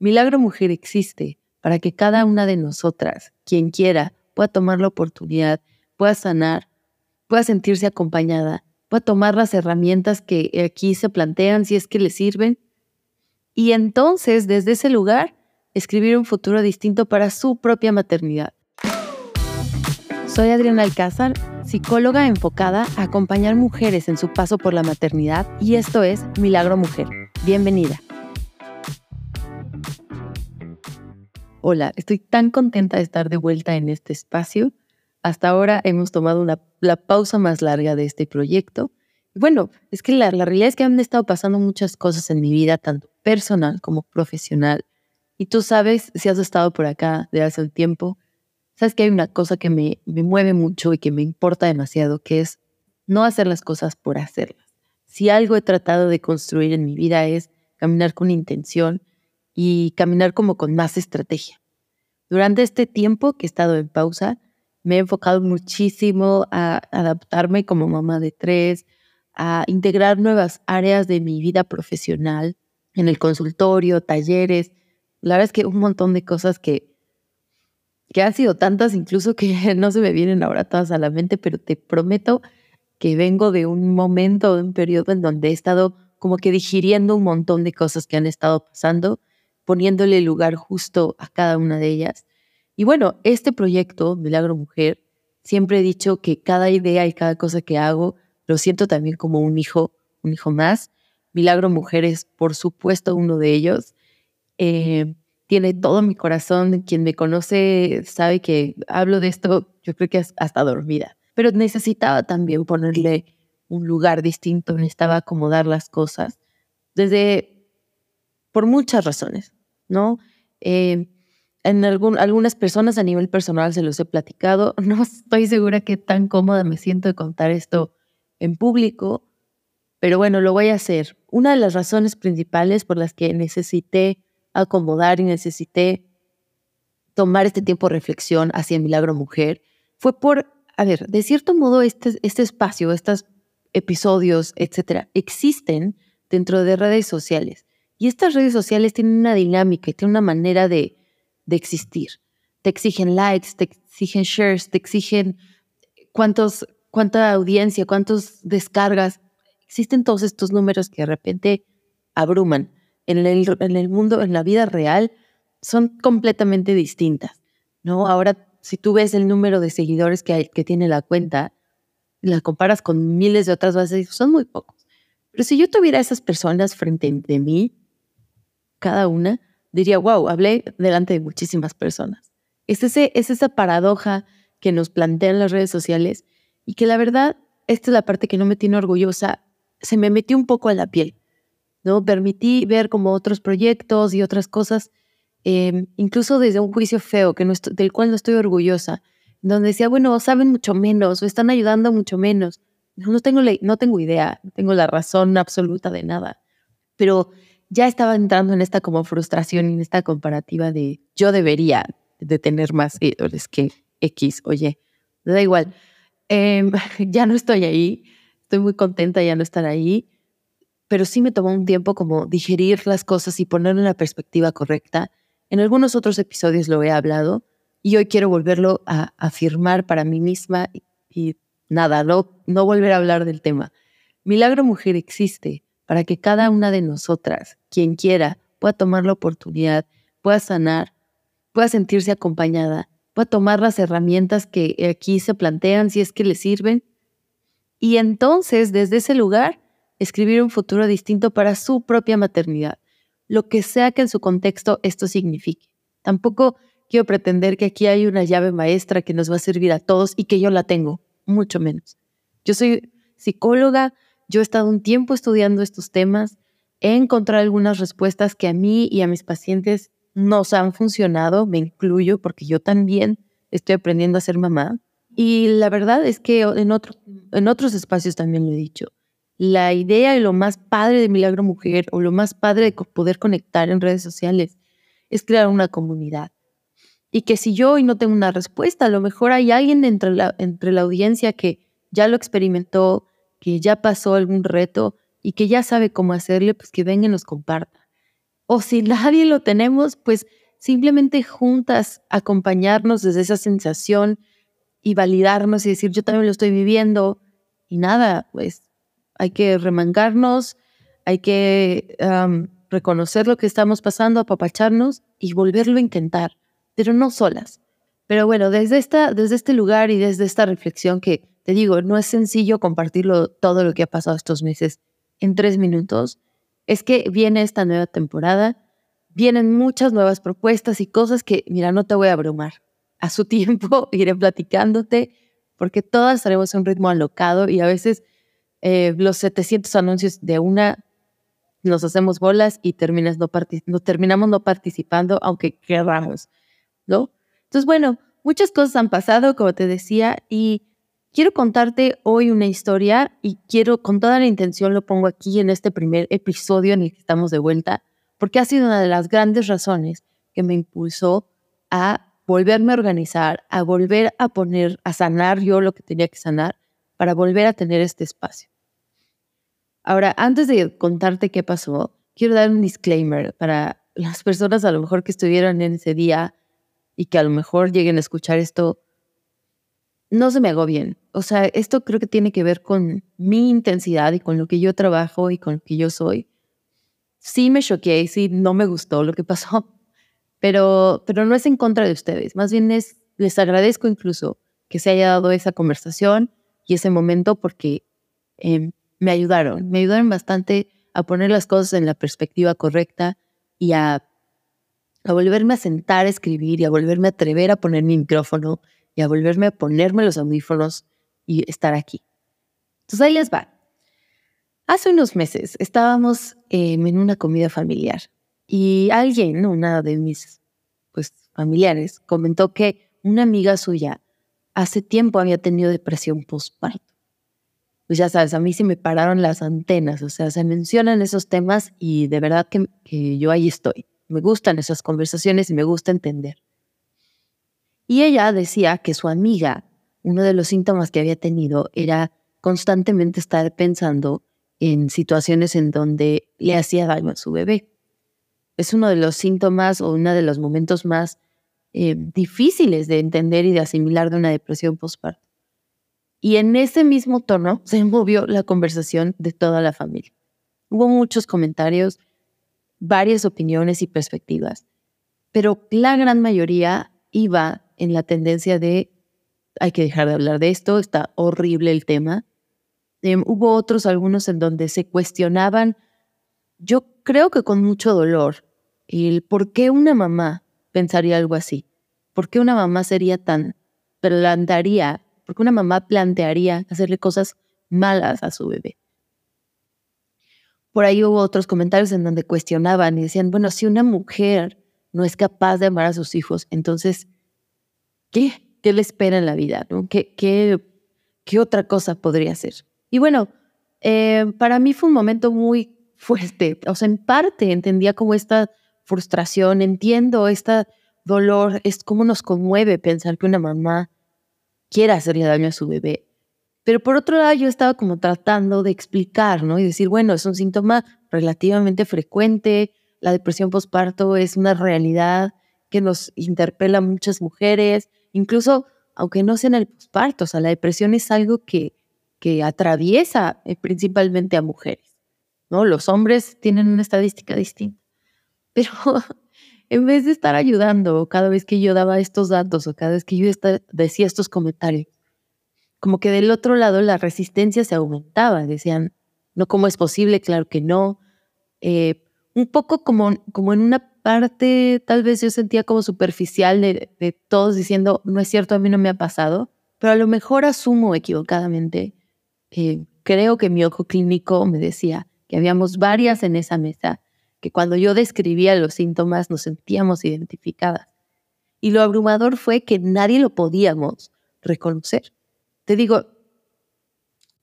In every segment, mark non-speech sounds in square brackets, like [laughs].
Milagro Mujer existe para que cada una de nosotras, quien quiera, pueda tomar la oportunidad, pueda sanar, pueda sentirse acompañada, pueda tomar las herramientas que aquí se plantean si es que le sirven y entonces desde ese lugar escribir un futuro distinto para su propia maternidad. Soy Adriana Alcázar, psicóloga enfocada a acompañar mujeres en su paso por la maternidad y esto es Milagro Mujer. Bienvenida. Hola, estoy tan contenta de estar de vuelta en este espacio. Hasta ahora hemos tomado la pausa más larga de este proyecto. Bueno, es que la, la realidad es que han estado pasando muchas cosas en mi vida, tanto personal como profesional. Y tú sabes, si has estado por acá de hace un tiempo, sabes que hay una cosa que me, me mueve mucho y que me importa demasiado, que es no hacer las cosas por hacerlas. Si algo he tratado de construir en mi vida es caminar con intención y caminar como con más estrategia. Durante este tiempo que he estado en pausa, me he enfocado muchísimo a adaptarme como mamá de tres, a integrar nuevas áreas de mi vida profesional en el consultorio, talleres. La verdad es que un montón de cosas que, que han sido tantas incluso que [laughs] no se me vienen ahora todas a la mente, pero te prometo que vengo de un momento, de un periodo en donde he estado como que digiriendo un montón de cosas que han estado pasando poniéndole lugar justo a cada una de ellas. Y bueno, este proyecto, Milagro Mujer, siempre he dicho que cada idea y cada cosa que hago lo siento también como un hijo, un hijo más. Milagro Mujer es, por supuesto, uno de ellos. Eh, tiene todo mi corazón. Quien me conoce sabe que hablo de esto, yo creo que hasta dormida. Pero necesitaba también ponerle un lugar distinto, necesitaba acomodar las cosas desde, por muchas razones. ¿No? Eh, en algunas personas a nivel personal se los he platicado. [laughs] No estoy segura que tan cómoda me siento de contar esto en público, pero bueno, lo voy a hacer. Una de las razones principales por las que necesité acomodar y necesité tomar este tiempo de reflexión hacia Milagro Mujer fue por, a ver, de cierto modo este, este espacio, estos episodios, etcétera, existen dentro de redes sociales. Y estas redes sociales tienen una dinámica y tienen una manera de, de existir. Te exigen likes, te exigen shares, te exigen cuántos, cuánta audiencia, cuántos descargas. Existen todos estos números que de repente abruman. En el, en el mundo, en la vida real, son completamente distintas. ¿no? Ahora, si tú ves el número de seguidores que, hay, que tiene la cuenta, la comparas con miles de otras bases, son muy pocos. Pero si yo tuviera esas personas frente a mí, cada una, diría, wow, hablé delante de muchísimas personas. Es, ese, es esa paradoja que nos plantean las redes sociales y que la verdad, esta es la parte que no me tiene orgullosa, se me metió un poco a la piel, ¿no? Permití ver como otros proyectos y otras cosas, em, incluso desde un juicio feo, que no del cual no estoy orgullosa, donde decía, bueno, saben mucho menos o están ayudando mucho menos. No tengo, no tengo idea, no tengo la razón absoluta de nada, pero ya estaba entrando en esta como frustración y en esta comparativa de yo debería de tener más seguidores que X, oye, da igual, em, [laughs] ya no estoy ahí, estoy muy contenta ya no estar ahí, pero sí me tomó un tiempo como digerir las cosas y ponerlo en la perspectiva correcta. En algunos otros episodios lo he hablado y hoy quiero volverlo a afirmar para mí misma y, nada, no volver a hablar del tema. Milagro Mujer existe para que cada una de nosotras, quien quiera, pueda tomar la oportunidad, pueda sanar, pueda sentirse acompañada, pueda tomar las herramientas que aquí se plantean si es que le sirven. Y entonces, desde ese lugar, escribir un futuro distinto para su propia maternidad, lo que sea que en su contexto esto signifique. Tampoco quiero pretender que aquí hay una llave maestra que nos va a servir a todos y que yo la tengo, mucho menos. Yo soy psicóloga, yo he estado un tiempo estudiando estos temas, he encontrado algunas respuestas que a mí y a mis pacientes nos han funcionado, me incluyo porque yo también estoy aprendiendo a ser mamá. Y la verdad es que en, otros espacios también lo he dicho. La idea y lo más padre de Milagro Mujer o lo más padre de poder conectar en redes sociales es crear una comunidad. Y que si yo hoy no tengo una respuesta, a lo mejor hay alguien entre la audiencia que ya lo experimentó, que ya pasó algún reto y que ya sabe cómo hacerle, pues que venga y nos comparta. O si nadie lo tenemos, pues simplemente juntas acompañarnos desde esa sensación y validarnos y decir, yo también lo estoy viviendo. Y nada, pues hay que remangarnos, hay que reconocer lo que estamos pasando, apapacharnos y volverlo a intentar, pero no solas. Pero bueno, desde, esta, desde este lugar y desde esta reflexión que te digo, no es sencillo compartirlo todo lo que ha pasado estos meses en tres minutos, es que viene esta nueva temporada, vienen muchas nuevas propuestas y cosas que, mira, no te voy a abrumar. A su [laughs] tiempo iré platicándote porque todas estaremos a un ritmo alocado y a veces eh, los 700 anuncios de una nos hacemos bolas y terminas no, no terminamos no participando aunque queramos, ¿no? Entonces, bueno, muchas cosas han pasado, como te decía, y quiero contarte hoy una historia y quiero, con toda la intención, lo pongo aquí en este primer episodio en el que estamos de vuelta, porque ha sido una de las grandes razones que me impulsó a volverme a organizar, a volver a poner, a sanar yo lo que tenía que sanar para volver a tener este espacio. Ahora, antes de contarte qué pasó, quiero dar un disclaimer para las personas a lo mejor que estuvieron en ese día y que a lo mejor lleguen a escuchar esto. No se me hago bien. O sea, esto creo que tiene que ver con mi intensidad y con lo que yo trabajo y con lo que yo soy. Sí me choqué, sí no me gustó lo que pasó, [laughs] pero, pero no es en contra de ustedes. Más bien es, les agradezco incluso que se haya dado esa conversación y ese momento porque eh, me ayudaron, me ayudaron bastante a poner las cosas en la perspectiva correcta y a, a volverme a sentar a escribir y a volverme a atrever a poner mi micrófono y a volverme a ponerme los audífonos y estar aquí. Entonces ahí les va. Hace unos meses estábamos em, en una comida familiar y alguien, una de mis pues, familiares, comentó que una amiga suya hace tiempo había tenido depresión postparto. Pues ya sabes, a mí se me pararon las antenas, o sea, se mencionan esos temas y de verdad que, que yo ahí estoy. Me gustan esas conversaciones y me gusta entender. Y ella decía que su amiga, uno de los síntomas que había tenido era constantemente estar pensando en situaciones en donde le hacía daño a su bebé. Es uno de los síntomas o uno de los momentos más eh, difíciles de entender y de asimilar de una depresión postparto. Y en ese mismo tono se movió la conversación de toda la familia. Hubo muchos comentarios, varias opiniones y perspectivas, pero la gran mayoría iba en la tendencia de hay que dejar de hablar de esto, está horrible el tema. Em, hubo otros, algunos en donde se cuestionaban, yo creo que con mucho dolor, el por qué una mamá pensaría algo así. ¿Por qué una mamá sería tan, plantaría, por qué una mamá plantearía hacerle cosas malas a su bebé? Por ahí hubo otros comentarios en donde cuestionaban y decían, bueno, si una mujer no es capaz de amar a sus hijos, entonces, ¿qué? ¿Qué le espera en la vida? ¿Qué, qué, otra cosa podría ser? Y bueno, eh, para mí fue un momento muy [laughs] fuerte. O sea, en parte entendía como esta frustración, entiendo este dolor, es cómo nos conmueve pensar que una mamá quiera hacerle daño a su bebé. Pero por otro lado, yo estaba como tratando de explicar, ¿no? Y decir, bueno, es un síntoma relativamente frecuente, la depresión postparto es una realidad que nos interpela a muchas mujeres, incluso aunque no sea en el postparto, o sea, la depresión es algo que, que atraviesa eh, principalmente a mujeres, ¿no? Los hombres tienen una estadística distinta. [laughs] Pero en vez de estar ayudando cada vez que yo daba estos datos o cada vez que yo decía estos comentarios, como que del otro lado la resistencia se aumentaba. Decían, no, ¿cómo es posible? Claro que no. Eh, un poco como, como en una parte, tal vez yo sentía como superficial de, todos diciendo, no es cierto, a mí no me ha pasado, pero a lo mejor asumo equivocadamente. Creo que mi ojo clínico me decía que habíamos varias en esa mesa que cuando yo describía los síntomas nos sentíamos identificadas. Y lo abrumador fue que nadie lo podíamos reconocer. Te digo,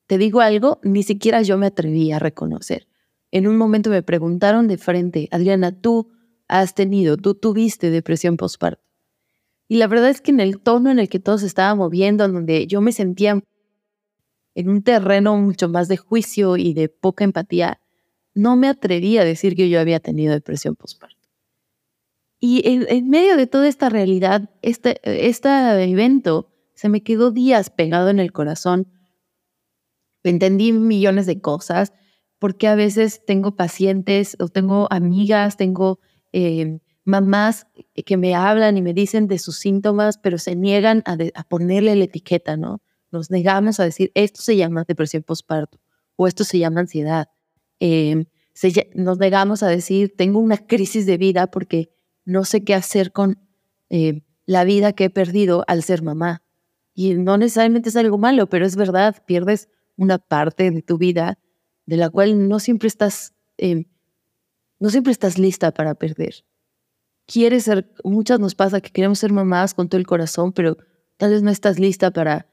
te digo algo, ni siquiera yo me atreví a reconocer. En un momento me preguntaron de frente, Adriana, tú has tenido, tú tuviste depresión postparto. Y la verdad es que en el tono en el que todo se estaba moviendo, en donde yo me sentía en un terreno mucho más de juicio y de poca empatía, no me atreví a decir que yo había tenido depresión postparto. Y en, medio de toda esta realidad, este, este evento se me quedó días pegado en el corazón. Entendí millones de cosas, porque a veces tengo pacientes o tengo amigas, tengo eh, mamás que me hablan y me dicen de sus síntomas, pero se niegan a, ponerle la etiqueta, ¿no? Nos negamos a decir, esto se llama depresión postparto o esto se llama ansiedad. Em, nos negamos a decir, tengo una crisis de vida porque no sé qué hacer con eh, la vida que he perdido al ser mamá. Y no necesariamente es algo malo, pero es verdad, pierdes una parte de tu vida de la cual no siempre estás, em, no siempre estás lista para perder quieres ser, muchas nos pasa que queremos ser mamás con todo el corazón, pero tal vez no estás lista para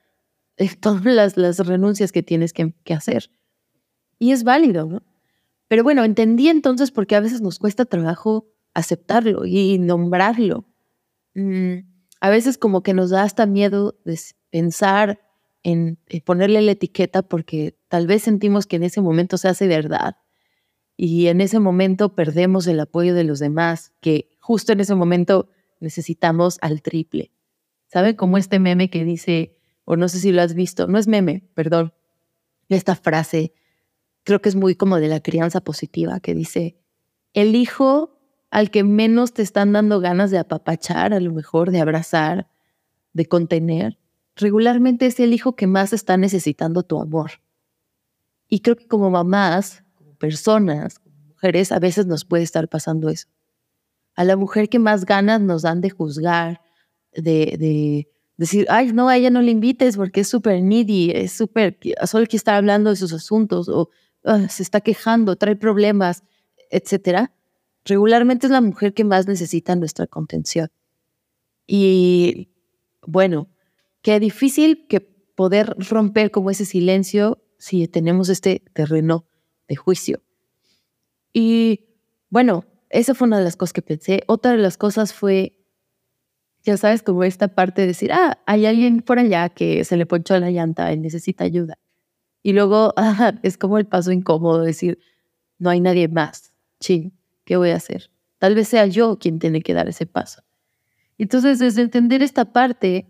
eh, [laughs] todas las, renuncias que tienes que, hacer. Y es válido, ¿no? Pero bueno, entendí entonces por qué a veces nos cuesta trabajo aceptarlo y nombrarlo. Mm, a veces como que nos da hasta miedo de pensar en, en ponerle la etiqueta porque tal vez sentimos que en ese momento se hace verdad y en ese momento perdemos el apoyo de los demás, que justo en ese momento necesitamos al triple. ¿Sabe? Como este meme que dice, o no sé si lo has visto, no es meme, perdón, esta frase, creo que es muy como de la crianza positiva, que dice, el hijo al que menos te están dando ganas de apapachar, a lo mejor de abrazar, de contener, regularmente es el hijo que más está necesitando tu amor. Y creo que como mamás, personas, como mujeres, a veces nos puede estar pasando eso a la mujer que más ganas nos dan de juzgar, de, decir, ay, no, a ella no le invites porque es súper needy, es súper, solo que está hablando de sus asuntos o ah, se está quejando, trae problemas, etcétera. Regularmente es la mujer que más necesita nuestra contención. Y bueno, qué difícil que poder romper como ese silencio si tenemos este terreno juicio. Y bueno, esa fue una de las cosas que pensé. Otra de las cosas fue, ya sabes, como esta parte de decir, ah, hay alguien por allá que se le ponchó la llanta y necesita ayuda. Y luego [laughs] es como el paso incómodo de decir, no hay nadie más. Ching, ¿qué voy a hacer? Tal vez sea yo quien tiene que dar ese paso. Entonces, desde entender esta parte,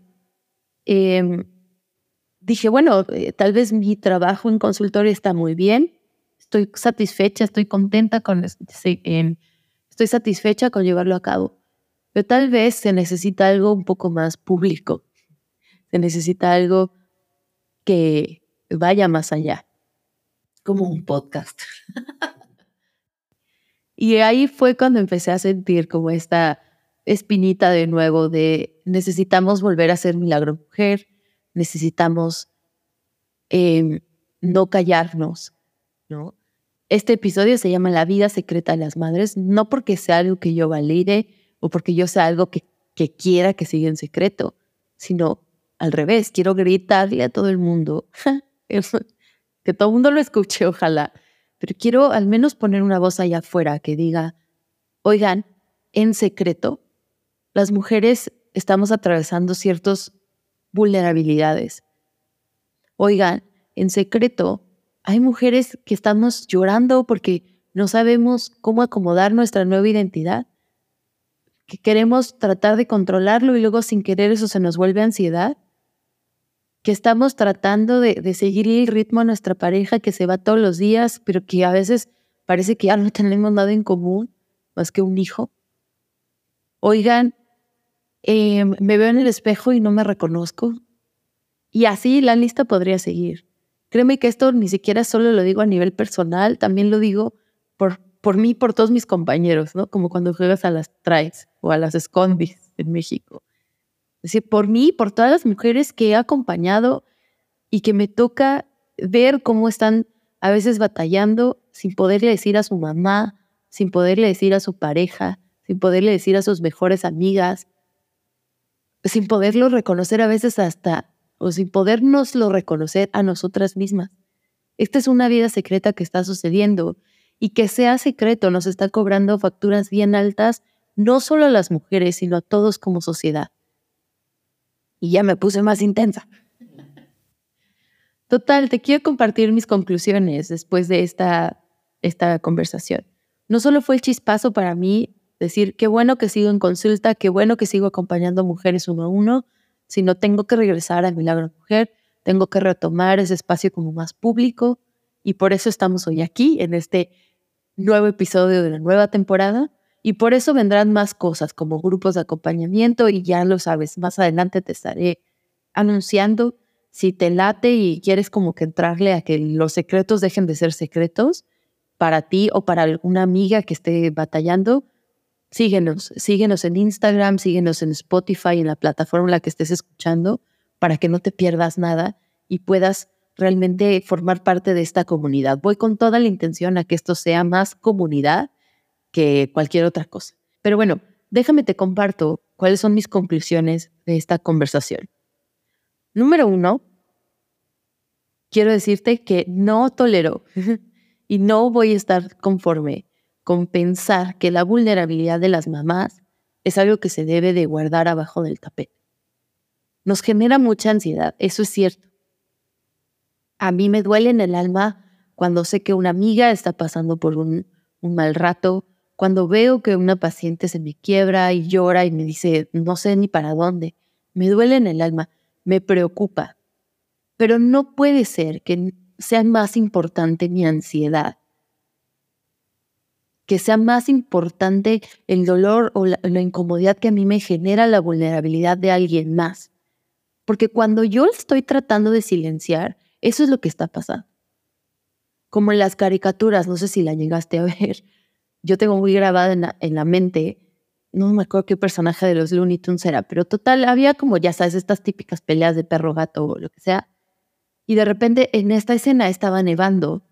em, dije, bueno, eh, tal vez mi trabajo en consultorio está muy bien, estoy satisfecha, estoy contenta con Estoy satisfecha con llevarlo a cabo, pero tal vez se necesita algo un poco más público. Se necesita algo que vaya más allá, como un podcast. y ahí fue cuando empecé a sentir como esta espinita de nuevo de necesitamos volver a ser milagro mujer, necesitamos em, no callarnos, ¿no? Este episodio se llama La vida secreta de las madres, no porque sea algo que yo valide o porque yo sea algo que, que quiera que siga en secreto, sino al revés, quiero gritarle a todo el mundo, [laughs] que todo el mundo lo escuche, ojalá, pero quiero al menos poner una voz allá afuera que diga, oigan, en secreto, las mujeres estamos atravesando ciertas vulnerabilidades. Oigan, en secreto, hay mujeres que estamos llorando porque no sabemos cómo acomodar nuestra nueva identidad, que queremos tratar de controlarlo y luego sin querer eso se nos vuelve ansiedad, que estamos tratando de, seguir el ritmo a nuestra pareja que se va todos los días, pero que a veces parece que ya no tenemos nada en común más que un hijo. Oigan, em, me veo en el espejo y no me reconozco. Y así la lista podría seguir. Créeme que esto ni siquiera solo lo digo a nivel personal, también lo digo por, por mí, por todos mis compañeros, ¿no? Como cuando juegas a las traes o a las escondis en México. Es decir, por mí, por todas las mujeres que he acompañado y que me toca ver cómo están a veces batallando sin poderle decir a su mamá, sin poderle decir a su pareja, sin poderle decir a sus mejores amigas, sin poderlo reconocer a veces hasta o sin podernoslo reconocer a nosotras mismas. Esta es una vida secreta que está sucediendo y que sea secreto nos está cobrando facturas bien altas, no solo a las mujeres, sino a todos como sociedad. Y ya me puse más intensa. Total, te quiero compartir mis conclusiones después de esta esta conversación. No solo fue el chispazo para mí decir, qué bueno que sigo en consulta, qué bueno que sigo acompañando mujeres uno a uno, sino tengo que regresar a Milagro Mujer, tengo que retomar ese espacio como más público y por eso estamos hoy aquí en este nuevo episodio de la nueva temporada y por eso vendrán más cosas como grupos de acompañamiento y ya lo sabes, más adelante te estaré anunciando si te late y quieres como que entrarle a que los secretos dejen de ser secretos para ti o para alguna amiga que esté batallando, síguenos, síguenos en Instagram, síguenos en Spotify, en la plataforma en la que estés escuchando, para que no te pierdas nada y puedas realmente formar parte de esta comunidad. Voy con toda la intención a que esto sea más comunidad que cualquier otra cosa. Pero bueno, déjame te comparto cuáles son mis conclusiones de esta conversación. Número uno, quiero decirte que no tolero y no voy a estar conforme con pensar que la vulnerabilidad de las mamás es algo que se debe de guardar abajo del tapete. Nos genera mucha ansiedad, eso es cierto. A mí me duele en el alma cuando sé que una amiga está pasando por un, un mal rato, cuando veo que una paciente se me quiebra y llora y me dice, no sé ni para dónde. Me duele en el alma me preocupa. Pero no puede ser que sea más importante mi ansiedad, que sea más importante el dolor o la, incomodidad que a mí me genera la vulnerabilidad de alguien más. Porque cuando yo estoy tratando de silenciar, eso es lo que está pasando. Como en las caricaturas, no sé si la llegaste a ver, yo tengo muy grabada en en la mente no me acuerdo qué personaje de los Looney Tunes era, pero total, había como, ya sabes, estas típicas peleas de perro gato o lo que sea. Y de repente en esta escena estaba nevando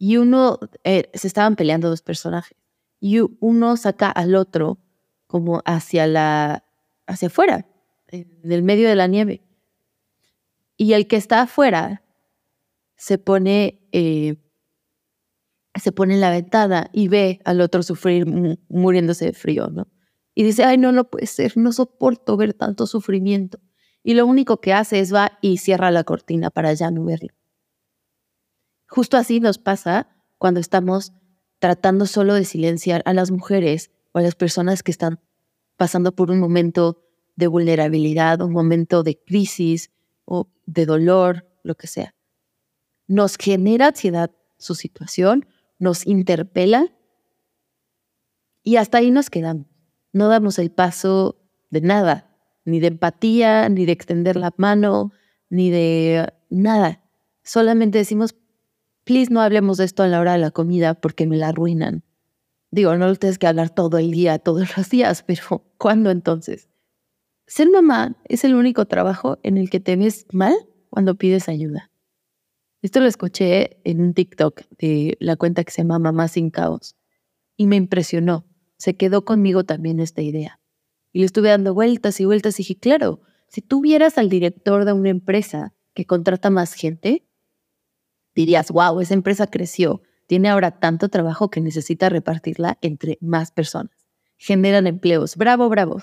y uno, eh, se estaban peleando dos personajes y uno saca al otro como hacia la, hacia afuera, en el medio de la nieve. Y el que está afuera se pone, eh, se pone en la ventana y ve al otro sufrir muriéndose de frío, ¿no? y dice, ay, no, no puede ser, no soporto ver tanto sufrimiento. Y lo único que hace es va y cierra la cortina para ya no verlo. Justo así nos pasa cuando estamos tratando solo de silenciar a las mujeres o a las personas que están pasando por un momento de vulnerabilidad, un momento de crisis o de dolor, lo que sea. Nos genera ansiedad su situación, nos interpela y hasta ahí nos quedamos no damos el paso de nada, ni de empatía, ni de extender la mano, ni de nada. Solamente decimos, please no hablemos de esto a la hora de la comida porque me la arruinan. Digo, no lo tienes que hablar todo el día, todos los días, pero [laughs] ¿cuándo entonces? Ser mamá es el único trabajo en el que te ves mal cuando pides ayuda. Esto lo escuché en un TikTok de la cuenta que se llama Mamá sin Caos y me impresionó se quedó conmigo también esta idea. Y le estuve dando vueltas y vueltas y dije, claro, si tú vieras al director de una empresa que contrata más gente, dirías, wow, esa empresa creció, tiene ahora tanto trabajo que necesita repartirla entre más personas. Generan empleos. Bravo, bravo.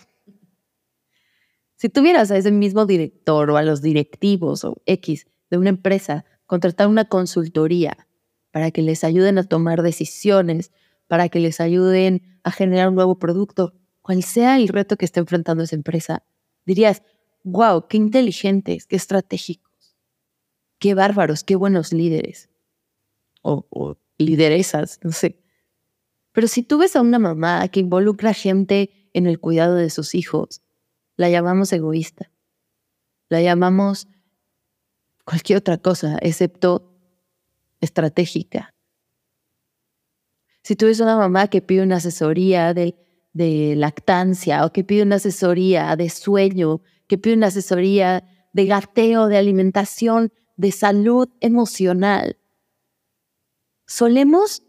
Si tuvieras a ese mismo director o a los directivos o X de una empresa contratar una consultoría para que les ayuden a tomar decisiones, para que les ayuden a generar un nuevo producto, cual sea el reto que esté enfrentando esa empresa, dirías, wow, qué inteligentes, qué estratégicos, qué bárbaros, qué buenos líderes o, lideresas, no sé. Pero si tú ves a una mamá que involucra gente en el cuidado de sus hijos, la llamamos egoísta. La llamamos cualquier otra cosa, excepto estratégica. Si tú ves una mamá que pide una asesoría de, de lactancia o que pide una asesoría de sueño, que pide una asesoría de gateo, de alimentación, de salud emocional, solemos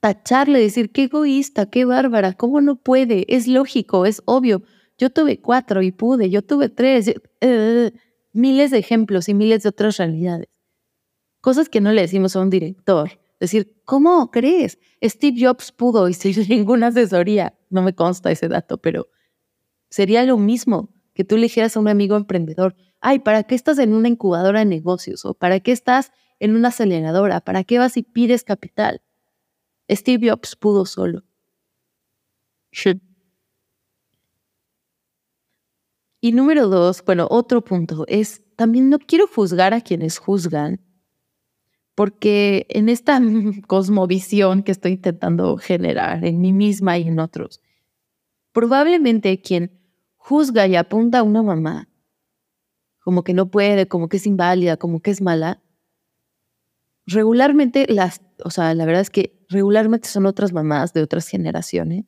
tacharle, decir, qué egoísta, qué bárbara, ¿cómo no puede? Es lógico, es obvio. Yo tuve cuatro y pude, yo tuve tres, eh, miles de ejemplos y miles de otras realidades. Cosas que no le decimos a un director, Decir, ¿cómo crees? Steve Jobs pudo y sin [laughs] ninguna asesoría. No me consta ese dato, pero sería lo mismo que tú le dijeras a un amigo emprendedor, ay, ¿para qué estás en una incubadora de negocios? ¿O para qué estás en una aceleradora? ¿Para qué vas y pides capital? Steve Jobs pudo solo. Y número dos, bueno, otro punto es, también no quiero juzgar a quienes juzgan, porque en esta [laughs] cosmovisión que estoy intentando generar en mí misma y en otros, probablemente quien juzga y apunta a una mamá como que no puede, como que es inválida, como que es mala, regularmente las, o sea, la verdad es que regularmente son otras mamás de otras generaciones.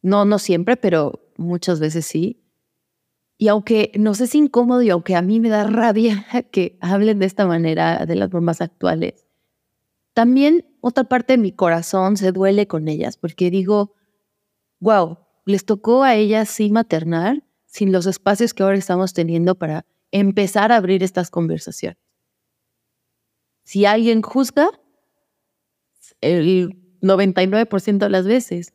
No, no siempre, pero muchas veces sí. Y aunque nos es incómodo y aunque a mí me da rabia [laughs] que hablen de esta manera de las mamás actuales, también otra parte de mi corazón se duele con ellas porque digo, wow, les tocó a ellas sí maternar sin los espacios que ahora estamos teniendo para empezar a abrir estas conversaciones. Si alguien juzga, el 99% de las veces,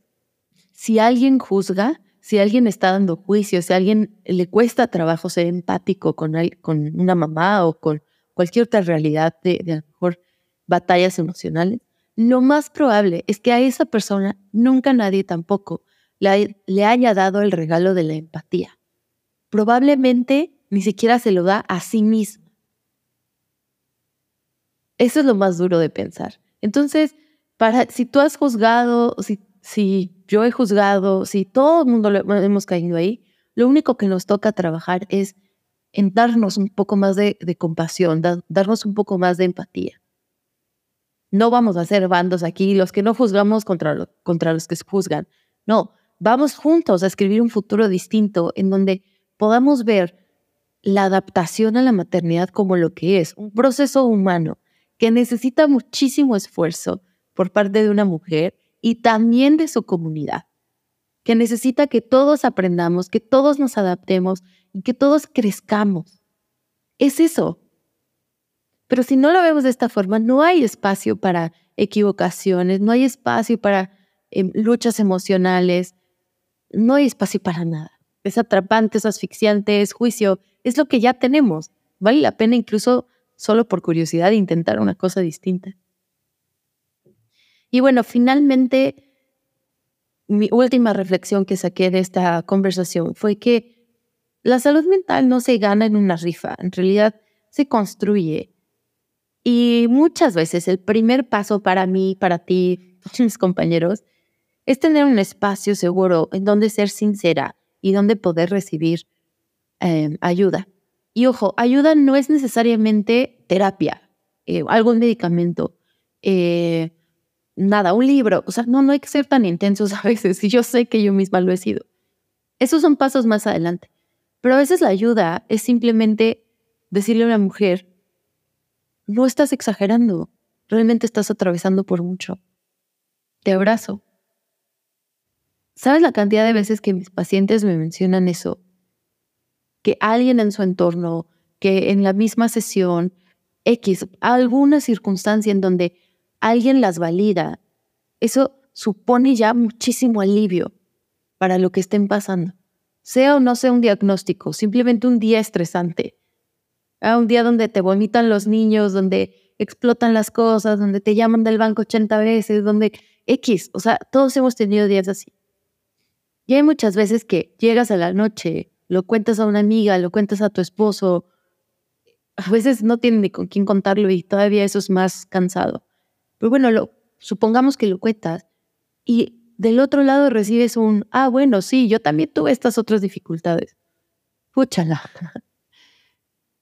si alguien juzga, si alguien está dando juicio, si alguien le cuesta trabajo ser empático con, con una mamá o con cualquier otra realidad de a lo mejor batallas emocionales, lo más probable es que a esa persona nunca nadie tampoco le haya dado el regalo de la empatía probablemente ni siquiera se lo da a sí mismo. Eso es lo más duro de pensar. Entonces, para, si tú has juzgado, si, si yo he juzgado, si todo el mundo hemos caído ahí, lo único que nos toca trabajar es en darnos un poco más de, compasión, darnos un poco más de empatía. No vamos a hacer bandos aquí, los que no juzgamos contra, contra los que juzgan. No, vamos juntos a escribir un futuro distinto en donde podamos ver la adaptación a la maternidad como lo que es, un proceso humano que necesita muchísimo esfuerzo por parte de una mujer y también de su comunidad, que necesita que todos aprendamos, que todos nos adaptemos y que todos crezcamos. Es eso. Pero si no lo vemos de esta forma, no hay espacio para equivocaciones, no hay espacio para em, luchas emocionales, no hay espacio para nada es atrapante, es asfixiante, es juicio, es lo que ya tenemos. Vale la pena incluso solo por curiosidad intentar una cosa distinta. Y bueno, finalmente, mi última reflexión que saqué de esta conversación fue que la salud mental no se gana en una rifa, en realidad se construye. Y muchas veces el primer paso para mí, para ti, [laughs] mis compañeros, es tener un espacio seguro en donde ser sincera, y dónde poder recibir em, ayuda. Y ojo, ayuda no es necesariamente terapia, eh, algún medicamento, eh, nada, un libro. O sea, no, no hay que ser tan intensos [laughs] a veces. Y yo sé que yo misma lo he sido. Esos son pasos más adelante. Pero a veces la ayuda es simplemente decirle a una mujer, no estás exagerando, realmente estás atravesando por mucho. Te abrazo. ¿Sabes la cantidad de veces que mis pacientes me mencionan eso? Que alguien en su entorno, que en la misma sesión, X, alguna circunstancia en donde alguien las valida, eso supone ya muchísimo alivio para lo que estén pasando. Sea o no sea un diagnóstico, simplemente un día estresante. Ah, un día donde te vomitan los niños, donde explotan las cosas, donde te llaman del banco 80 veces, donde X, o sea, todos hemos tenido días así. Y hay muchas veces que llegas a la noche, lo cuentas a una amiga, lo cuentas a tu esposo, a veces no tienen ni con quién contarlo y todavía eso es más cansado. Pero bueno, lo, supongamos que lo cuentas y del otro lado recibes un, ah, bueno, sí, yo también tuve estas otras dificultades. Púchala. [laughs]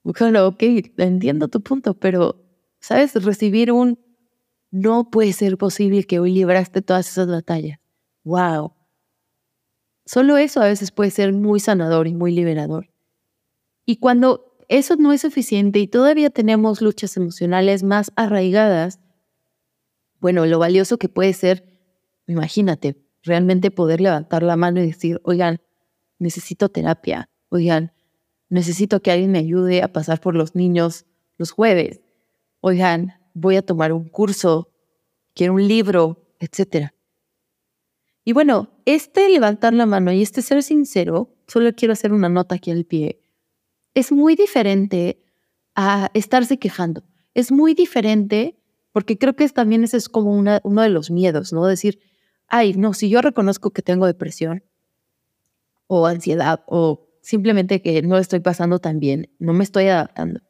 Bueno, ok, entiendo tu punto, pero, ¿sabes? Recibir un, no puede ser posible que hoy libraste todas esas batallas. Wow. Solo eso a veces puede ser muy sanador y muy liberador. Y cuando eso no es suficiente y todavía tenemos luchas emocionales más arraigadas, bueno, lo valioso que puede ser, imagínate, realmente poder levantar la mano y decir, oigan, necesito terapia, oigan, necesito que alguien me ayude a pasar por los niños los jueves, oigan, voy a tomar un curso, quiero un libro, etcétera. Y bueno, este levantar la mano y este ser sincero, solo quiero hacer una nota aquí al pie, es muy diferente a estarse quejando. Es muy diferente Porque creo que también ese es como uno de los miedos, ¿no? Decir, ay, no, si yo reconozco que tengo depresión o ansiedad o simplemente que no estoy pasando tan bien, no me estoy adaptando.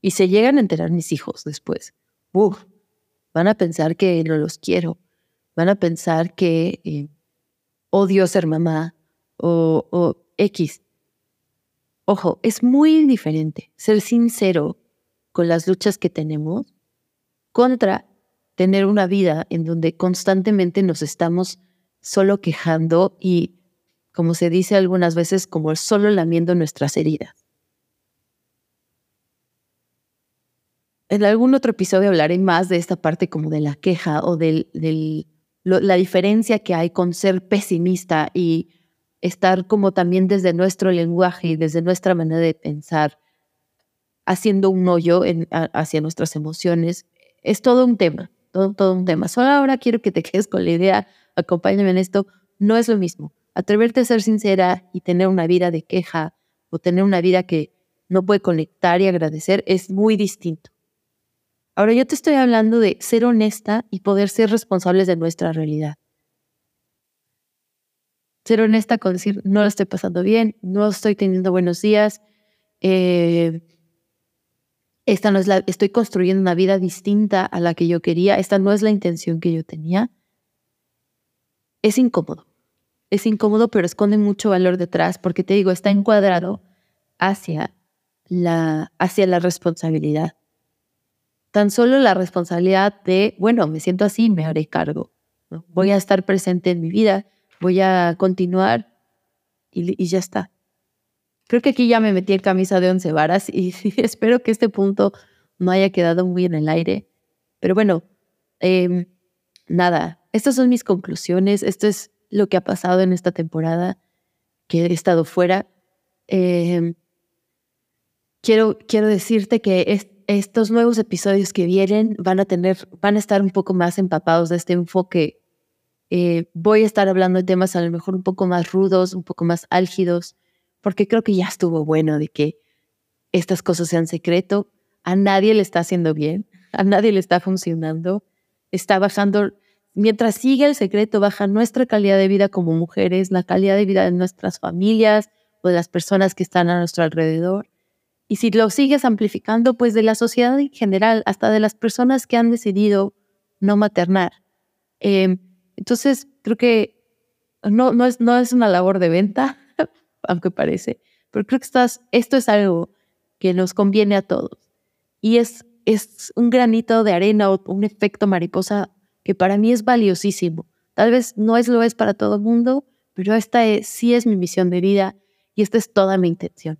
Y se llegan a enterar mis hijos después. Uf, van a pensar que no los quiero, van a pensar que eh, odio ser mamá o, X. Ojo, es muy diferente ser sincero con las luchas que tenemos contra tener una vida en donde constantemente nos estamos solo quejando y, como se dice algunas veces, como solo lamiendo nuestras heridas. En algún otro episodio hablaré más de esta parte como de la queja o la diferencia que hay con ser pesimista y estar como también desde nuestro lenguaje y desde nuestra manera de pensar, haciendo un hoyo hacia nuestras emociones. Es todo un tema, todo un tema. Solo ahora quiero que te [laughs] quedes con la idea, acompáñame en esto, no es lo mismo. Atreverte a ser sincera y tener una vida de queja o tener una vida que no puede conectar y agradecer es muy distinto. Ahora yo te estoy hablando de ser honesta y poder ser responsables de nuestra realidad. Ser honesta con decir, no lo estoy pasando bien, no estoy teniendo buenos días, eh, esta no es la, estoy construyendo una vida distinta a la que yo quería, esta no es la intención que yo tenía. Es incómodo, es incómodo, pero esconde mucho valor detrás porque te digo, está encuadrado hacia la, hacia la responsabilidad tan solo la responsabilidad de, bueno, me siento así, me haré cargo. Voy a estar presente en mi vida, voy a continuar y, ya está. Creo que aquí ya me metí en camisa de once varas y, [laughs] espero que este punto no haya quedado muy en el aire. Pero bueno, em, nada, estas son mis conclusiones, esto es lo que ha pasado en esta temporada que he estado fuera. Em, quiero, quiero decirte que es, estos nuevos episodios que vienen van a tener, van a estar un poco más empapados de este enfoque. Eh, voy a estar hablando de temas a lo mejor un poco más rudos, un poco más álgidos, porque creo que ya estuvo bueno de que estas cosas sean secreto. A nadie le está haciendo bien, a nadie le está funcionando. Está bajando, mientras sigue el secreto, baja nuestra calidad de vida como mujeres, la calidad de vida de nuestras familias o de las personas que están a nuestro alrededor. Y si lo sigues amplificando, pues de la sociedad en general, hasta de las personas que han decidido no maternar. Em, entonces, creo que no, no, es, no es una labor de venta, [laughs] aunque parece, pero creo que estás, esto es algo que nos conviene a todos. Y es, es un granito de arena o un efecto mariposa que para mí es valiosísimo. Tal vez no es lo es para todo el mundo, pero esta es, sí es mi misión de vida y esta es toda mi intención.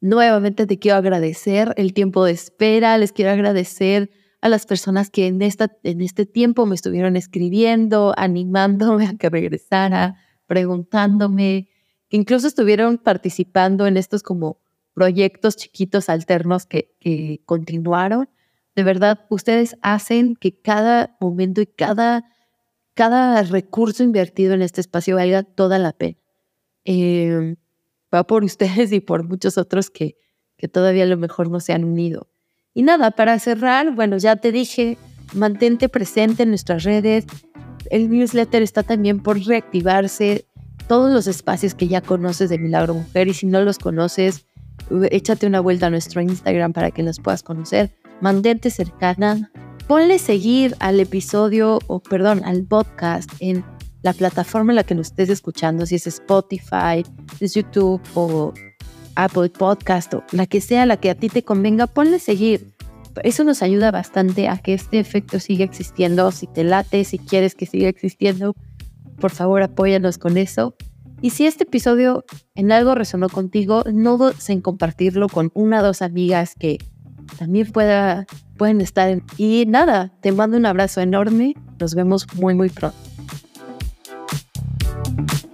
Nuevamente te quiero agradecer el tiempo de espera, les quiero agradecer a las personas que en, esta, en este tiempo me estuvieron escribiendo, animándome a que regresara, preguntándome, que incluso estuvieron participando en estos como proyectos chiquitos alternos que, continuaron. De verdad, ustedes hacen que cada momento y cada, cada recurso invertido en este espacio valga toda la pena. Eh, va por ustedes [laughs] y por muchos otros que, que todavía a lo mejor no se han unido. Y nada, para cerrar, bueno, ya te dije, mantente presente en nuestras redes. El newsletter está también por reactivarse. Todos los espacios que ya conoces de Milagro Mujer y si no los conoces, échate una vuelta a nuestro Instagram para que los puedas conocer. Mantente cercana. Ponle seguir al episodio, o perdón, al podcast en la plataforma en la que nos estés escuchando, si es Spotify, es YouTube o Apple Podcast o la que sea la que a ti te convenga, ponle seguir. Eso nos ayuda bastante a que este efecto siga existiendo. Si te late, si quieres que siga existiendo, por favor apóyanos con eso. Y si este episodio en algo resonó contigo, no dudes en compartirlo con una o dos amigas que también pueda, pueden estar. En... Y nada, te mando un abrazo enorme. Nos vemos muy, muy pronto. thank you